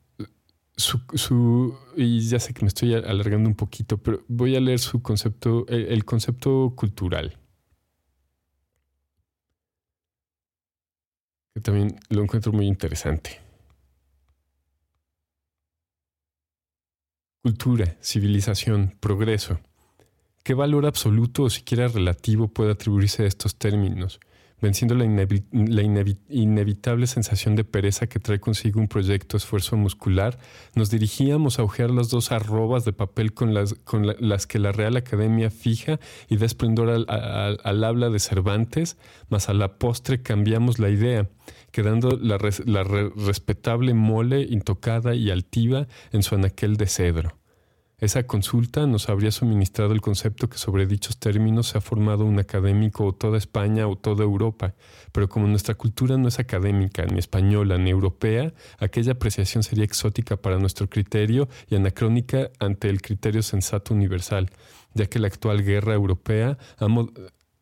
su, y ya sé que me estoy alargando un poquito, pero voy a leer su concepto, el, concepto cultural. Que también lo encuentro muy interesante. Cultura, civilización, progreso. ¿Qué valor absoluto o siquiera relativo puede atribuirse a estos términos? Venciendo la, inevitable sensación de pereza que trae consigo un proyecto esfuerzo muscular, nos dirigíamos a ojear las dos arrobas de papel con las, que la Real Academia fija y da esplendor al, habla de Cervantes, mas a la postre cambiamos la idea, quedando la, la respetable mole intocada y altiva en su anaquel de cedro. Esa consulta nos habría suministrado el concepto que sobre dichos términos se ha formado un académico o toda España o toda Europa, pero como nuestra cultura no es académica, ni española, ni europea, aquella apreciación sería exótica para nuestro criterio y anacrónica ante el criterio sensato universal, ya que la actual guerra europea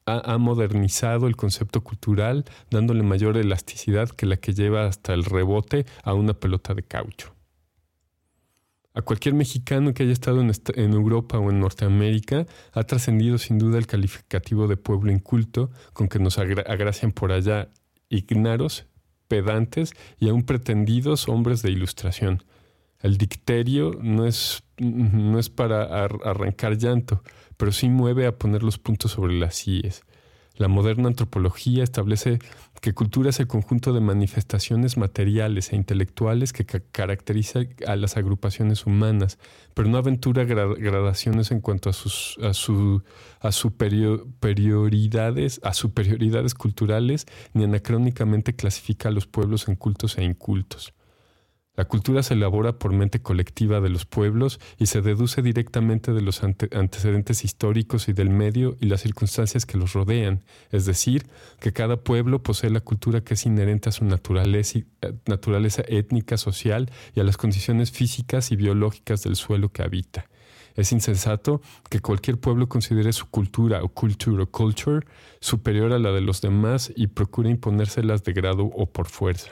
ha, modernizado el concepto cultural, dándole mayor elasticidad que la que lleva hasta el rebote a una pelota de caucho. A cualquier mexicano que haya estado en, Europa o en Norteamérica ha trascendido sin duda el calificativo de pueblo inculto con que nos agracian por allá ignaros, pedantes y aún pretendidos hombres de ilustración. El dicterio no es, no es para arrancar llanto, pero sí mueve a poner los puntos sobre las IES. La moderna antropología establece que cultura es el conjunto de manifestaciones materiales e intelectuales que caracteriza a las agrupaciones humanas, pero no aventura gradaciones en cuanto a sus superioridades, a superioridades culturales, ni anacrónicamente clasifica a los pueblos en cultos e incultos. La cultura se elabora por mente colectiva de los pueblos y se deduce directamente de los antecedentes históricos y del medio y las circunstancias que los rodean, es decir, que cada pueblo posee la cultura que es inherente a su naturaleza, eh, naturaleza étnica, social y a las condiciones físicas y biológicas del suelo que habita. Es insensato que cualquier pueblo considere su cultura o culture o culture superior a la de los demás y procure imponérselas de grado o por fuerza.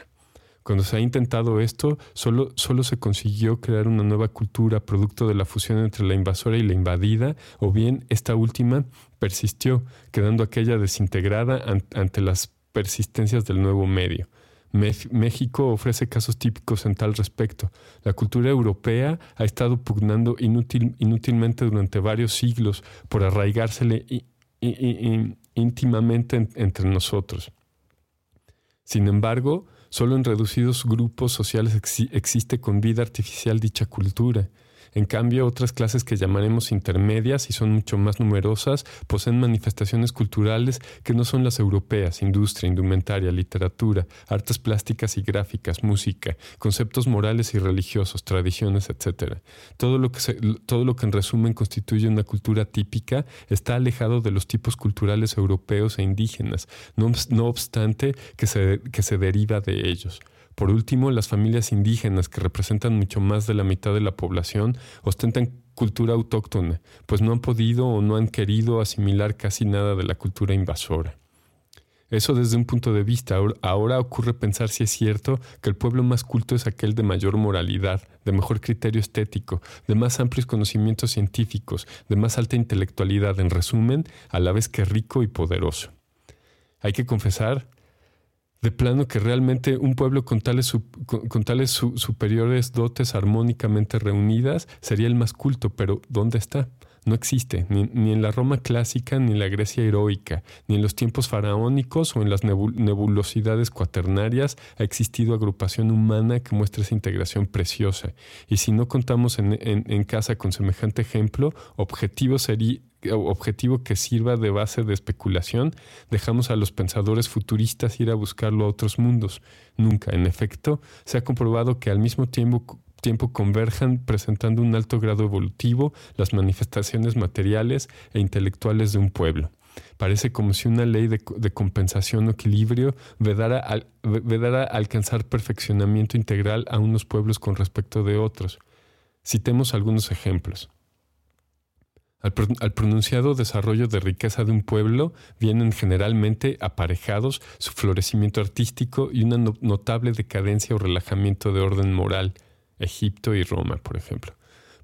Cuando se ha intentado esto, solo, solo se consiguió crear una nueva cultura producto de la fusión entre la invasora y la invadida, o bien esta última persistió, quedando aquella desintegrada ante las persistencias del nuevo medio. México ofrece casos típicos en tal respecto. La cultura europea ha estado pugnando inútilmente durante varios siglos por arraigársele íntimamente entre nosotros. Sin embargo, solo en reducidos grupos sociales existe con vida artificial dicha cultura. En cambio, otras clases que llamaremos intermedias y son mucho más numerosas poseen manifestaciones culturales que no son las europeas, industria, indumentaria, literatura, artes plásticas y gráficas, música, conceptos morales y religiosos, tradiciones, etc. Todo lo que, todo lo que en resumen constituye una cultura típica está alejado de los tipos culturales europeos e indígenas, no, no obstante que se, que se deriva de ellos. Por último, las familias indígenas, que representan mucho más de la mitad de la población, ostentan cultura autóctona, pues no han podido o no han querido asimilar casi nada de la cultura invasora. Eso desde un punto de vista. Ahora ocurre pensar si es cierto que el pueblo más culto es aquel de mayor moralidad, de mejor criterio estético, de más amplios conocimientos científicos, de más alta intelectualidad, en resumen, a la vez que rico y poderoso. Hay que confesar de plano que realmente un pueblo con tales, con, tales superiores dotes armónicamente reunidas sería el más culto, pero ¿dónde está? No existe, ni, ni, en la Roma clásica, ni en la Grecia heroica, ni en los tiempos faraónicos o en las nebulosidades cuaternarias ha existido agrupación humana que muestre esa integración preciosa. Y si no contamos en, en casa con semejante ejemplo, objetivo sería objetivo que sirva de base de especulación, dejamos a los pensadores futuristas ir a buscarlo a otros mundos. Nunca, en efecto, se ha comprobado que al mismo tiempo, tiempo converjan presentando un alto grado evolutivo las manifestaciones materiales e intelectuales de un pueblo. Parece como si una ley de, compensación o equilibrio vedara, vedara alcanzar perfeccionamiento integral a unos pueblos con respecto de otros. Citemos algunos ejemplos. Al, pronunciado desarrollo de riqueza de un pueblo vienen generalmente aparejados su florecimiento artístico y una notable decadencia o relajamiento de orden moral, Egipto y Roma, por ejemplo.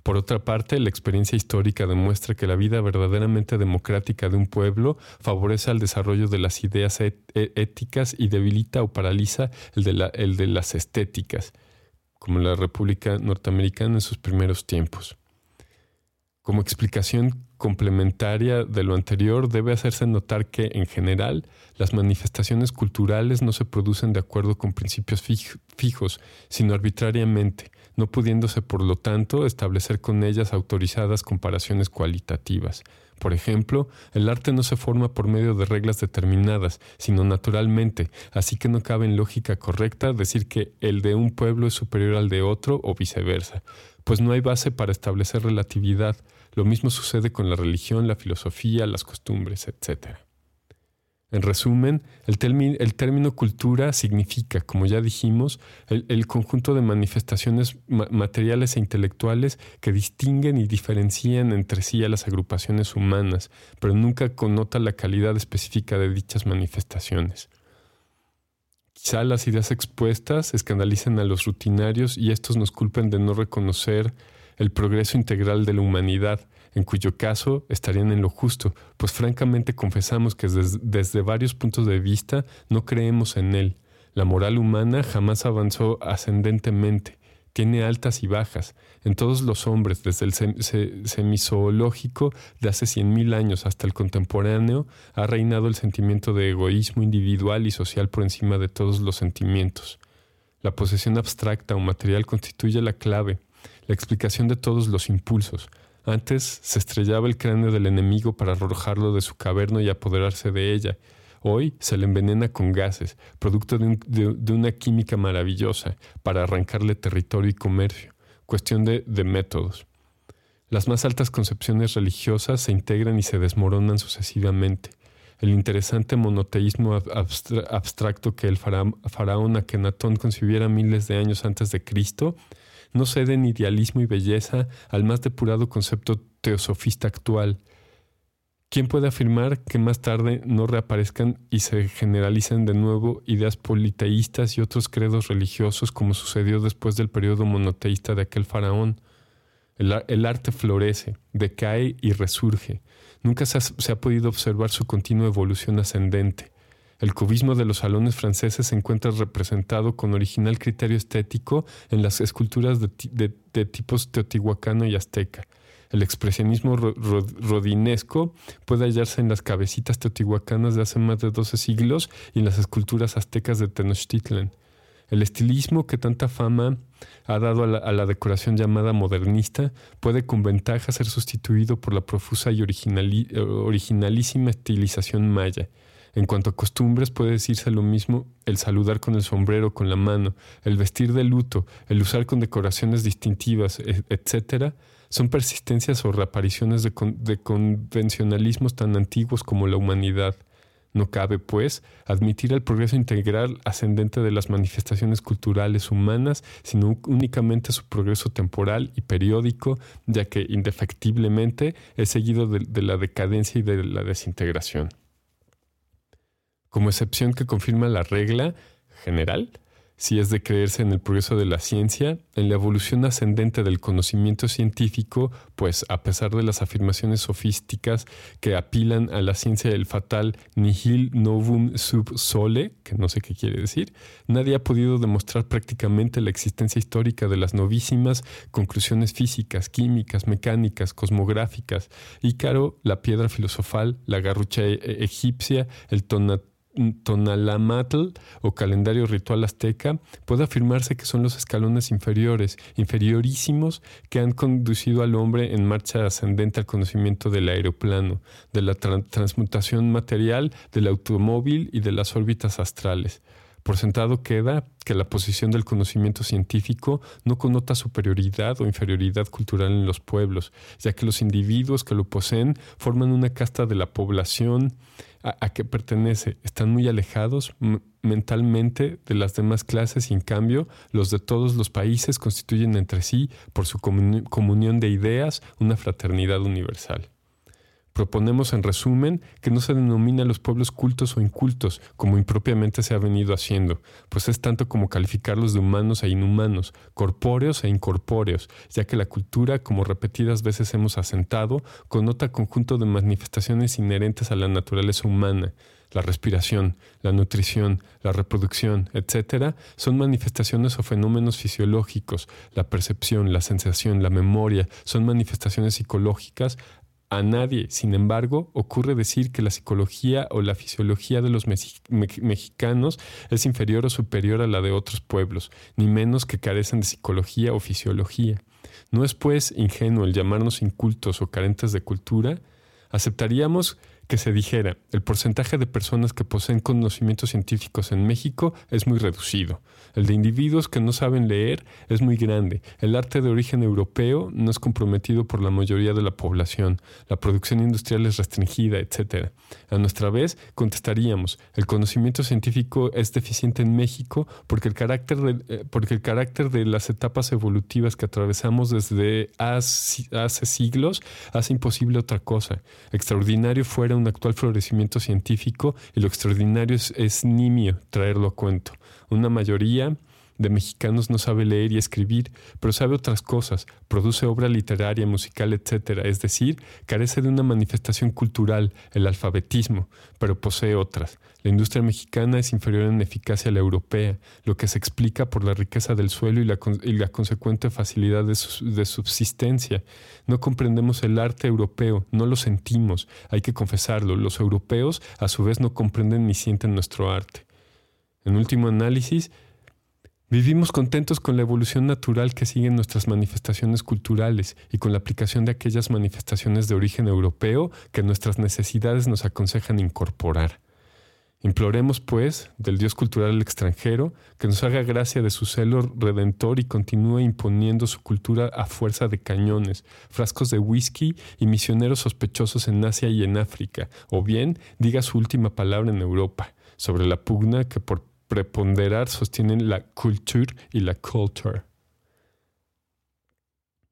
Por otra parte, la experiencia histórica demuestra que la vida verdaderamente democrática de un pueblo favorece al desarrollo de las ideas e, éticas y debilita o paraliza el de, el de las estéticas, como la República Norteamericana en sus primeros tiempos. Como explicación complementaria de lo anterior, debe hacerse notar que, en general, las manifestaciones culturales no se producen de acuerdo con principios fijos, sino arbitrariamente, no pudiéndose, por lo tanto, establecer con ellas autorizadas comparaciones cualitativas. Por ejemplo, el arte no se forma por medio de reglas determinadas, sino naturalmente, así que no cabe en lógica correcta decir que el de un pueblo es superior al de otro o viceversa pues no hay base para establecer relatividad. Lo mismo sucede con la religión, la filosofía, las costumbres, etc. En resumen, el, término cultura significa, como ya dijimos, el, conjunto de manifestaciones materiales e intelectuales que distinguen y diferencian entre sí a las agrupaciones humanas, pero nunca connota la calidad específica de dichas manifestaciones. Quizá las ideas expuestas escandalicen a los rutinarios y estos nos culpen de no reconocer el progreso integral de la humanidad, en cuyo caso estarían en lo justo, pues francamente confesamos que desde varios puntos de vista no creemos en él. La moral humana jamás avanzó ascendentemente, tiene altas y bajas. En todos los hombres, desde el semizoológico de hace cien mil años hasta el contemporáneo, ha reinado el sentimiento de egoísmo individual y social por encima de todos los sentimientos. La posesión abstracta o material constituye la clave, la explicación de todos los impulsos. Antes se estrellaba el cráneo del enemigo para arrojarlo de su caverna y apoderarse de ella. Hoy se le envenena con gases, producto de, una química maravillosa, para arrancarle territorio y comercio. Cuestión de, métodos. Las más altas concepciones religiosas se integran y se desmoronan sucesivamente. El interesante monoteísmo abstracto que el faraón Akenatón concibiera miles de años antes de Cristo no cede en idealismo y belleza al más depurado concepto teosofista actual, ¿Quién puede afirmar que más tarde no reaparezcan y se generalicen de nuevo ideas politeístas y otros credos religiosos como sucedió después del periodo monoteísta de aquel faraón? El, arte florece, decae y resurge. Nunca se ha, podido observar su continua evolución ascendente. El cubismo de los salones franceses se encuentra representado con original criterio estético en las esculturas de, tipos teotihuacano y azteca. El expresionismo rodinesco puede hallarse en las cabecitas teotihuacanas de hace más de 12 siglos y en las esculturas aztecas de Tenochtitlan. El estilismo que tanta fama ha dado a la, decoración llamada modernista puede con ventaja ser sustituido por la profusa y originalísima estilización maya. En cuanto a costumbres, puede decirse lo mismo el saludar con el sombrero, con la mano, el vestir de luto, el usar con decoraciones distintivas, e, etc., son persistencias o reapariciones de, de convencionalismos tan antiguos como la humanidad. No cabe, pues, admitir el progreso integral ascendente de las manifestaciones culturales humanas, sino únicamente su progreso temporal y periódico, ya que indefectiblemente es seguido de la decadencia y de la desintegración como excepción que confirma la regla general, si es de creerse en el progreso de la ciencia, en la evolución ascendente del conocimiento científico, pues a pesar de las afirmaciones sofísticas que apilan a la ciencia del fatal nihil novum sub sole, que no sé qué quiere decir, nadie ha podido demostrar prácticamente la existencia histórica de las novísimas conclusiones físicas, químicas, mecánicas, cosmográficas. Ícaro, la piedra filosofal, la garrucha e-, egipcia, el tonat Tonalamatl o calendario ritual azteca, puede afirmarse que son los escalones inferiores, inferiorísimos, que han conducido al hombre en marcha ascendente al conocimiento del aeroplano, de la transmutación material, del automóvil y de las órbitas astrales. Por sentado queda que la posición del conocimiento científico no connota superioridad o inferioridad cultural en los pueblos, ya que los individuos que lo poseen forman una casta de la población a, que pertenece, están muy alejados mentalmente de las demás clases y en cambio los de todos los países constituyen entre sí, por su comunión de ideas, una fraternidad universal. Proponemos en resumen que no se denomine a los pueblos cultos o incultos, como impropiamente se ha venido haciendo, pues es tanto como calificarlos de humanos e inhumanos, corpóreos e incorpóreos, ya que la cultura, como repetidas veces hemos asentado, connota conjunto de manifestaciones inherentes a la naturaleza humana, la respiración, la nutrición, la reproducción, etc., son manifestaciones o fenómenos fisiológicos. La percepción, la sensación, la memoria son manifestaciones psicológicas a nadie, sin embargo, ocurre decir que la psicología o la fisiología de los mexicanos es inferior o superior a la de otros pueblos, ni menos que carecen de psicología o fisiología. No es pues ingenuo el llamarnos incultos o carentes de cultura. Aceptaríamos que se dijera, el porcentaje de personas que poseen conocimientos científicos en México es muy reducido. El de individuos que no saben leer es muy grande. El arte de origen europeo no es comprometido por la mayoría de la población. La producción industrial es restringida, etc. A nuestra vez, contestaríamos, el conocimiento científico es deficiente en México porque el carácter de, eh, porque el carácter de las etapas evolutivas que atravesamos desde hace, hace siglos hace imposible otra cosa. Extraordinario fuera un actual florecimiento científico y lo extraordinario es, nimio traerlo a cuento. Una mayoría de mexicanos no sabe leer y escribir, pero sabe otras cosas, produce obra literaria, musical, etc. Es decir, carece de una manifestación cultural, el alfabetismo, pero posee otras. La industria mexicana es inferior en eficacia a la europea, lo que se explica por la riqueza del suelo y la, consecuente facilidad de, de subsistencia. No comprendemos el arte europeo, no lo sentimos, hay que confesarlo. Los europeos a su vez no comprenden ni sienten nuestro arte. En último análisis, Vivimos contentos con la evolución natural que siguen nuestras manifestaciones culturales y con la aplicación de aquellas manifestaciones de origen europeo que nuestras necesidades nos aconsejan incorporar. Imploremos, pues, del Dios cultural extranjero que nos haga gracia de su celo redentor y continúe imponiendo su cultura a fuerza de cañones, frascos de whisky y misioneros sospechosos en Asia y en África, o bien diga su última palabra en Europa sobre la pugna que por preponderar sostienen la culture y la culture.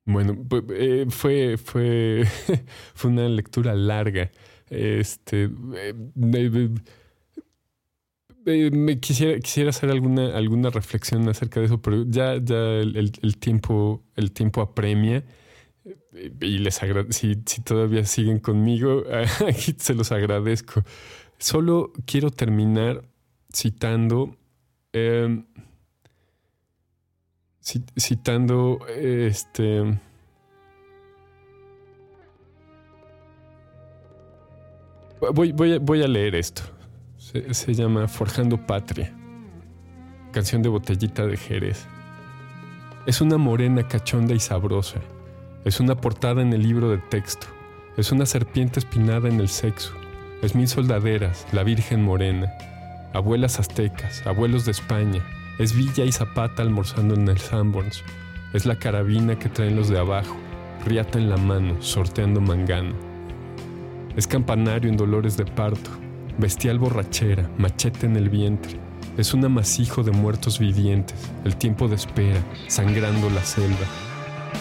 Bueno, eh, fue, fue, fue una lectura larga. Este, eh, me quisiera, quisiera hacer alguna, alguna reflexión acerca de eso, pero ya, ya el, tiempo, el tiempo apremia. Y les si, si todavía siguen conmigo, se los agradezco. Solo quiero terminar citando. Em, citando este. Voy, voy, a, leer esto. Se, llama Forjando Patria. Canción de botellita de Jerez. Es una morena cachonda y sabrosa. Es una portada en el libro de texto. Es una serpiente espinada en el sexo. Es mil soldaderas, la Virgen Morena. Abuelas aztecas, abuelos de España. Es Villa y Zapata almorzando en el Sanborns. Es la carabina que traen los de abajo. Riata en la mano, sorteando mangano. Es campanario en dolores de parto. Bestial borrachera, machete en el vientre. Es un amasijo de muertos vivientes. El tiempo de espera, sangrando la selva.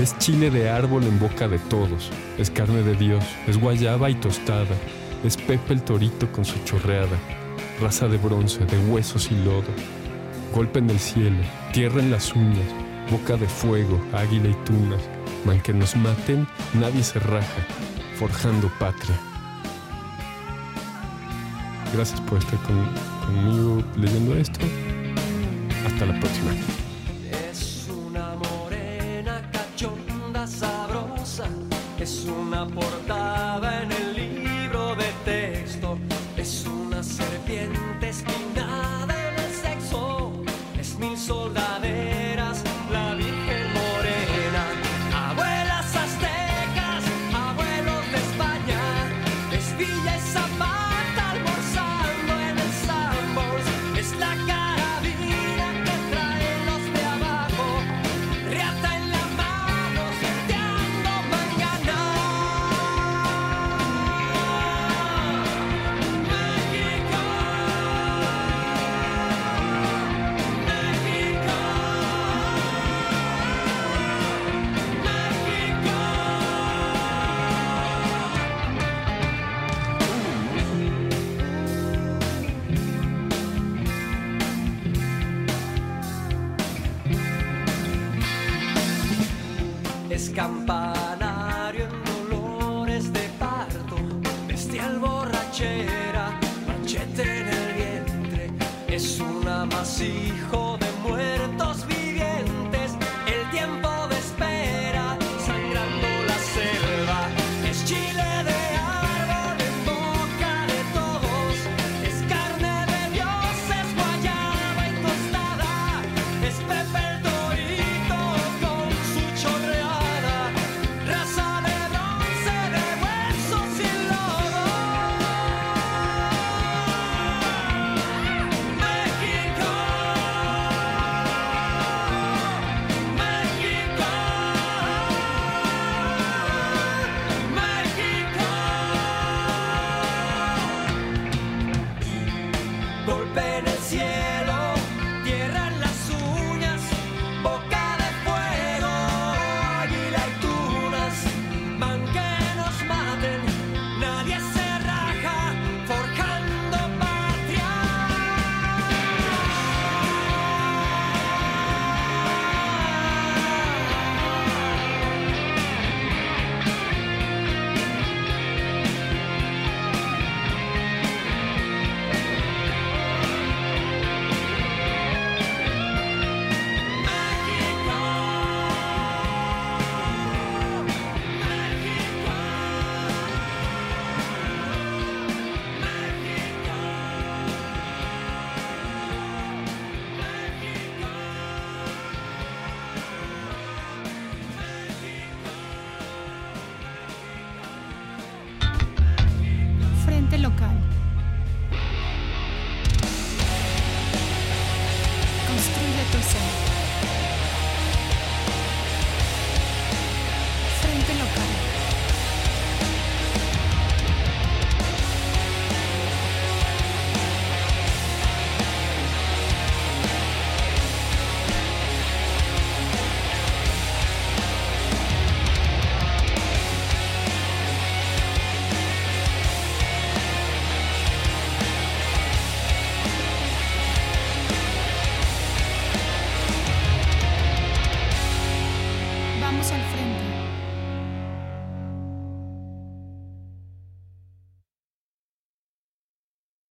Es chile de árbol en boca de todos, es carne de Dios, es guayaba y tostada, es Pepe el torito con su chorreada, raza de bronce, de huesos y lodo, golpe en el cielo, tierra en las uñas, boca de fuego, águila y tunas, mal que nos maten, nadie se raja, forjando patria. Gracias por estar conmigo leyendo esto. Hasta la próxima. Vamos al frente.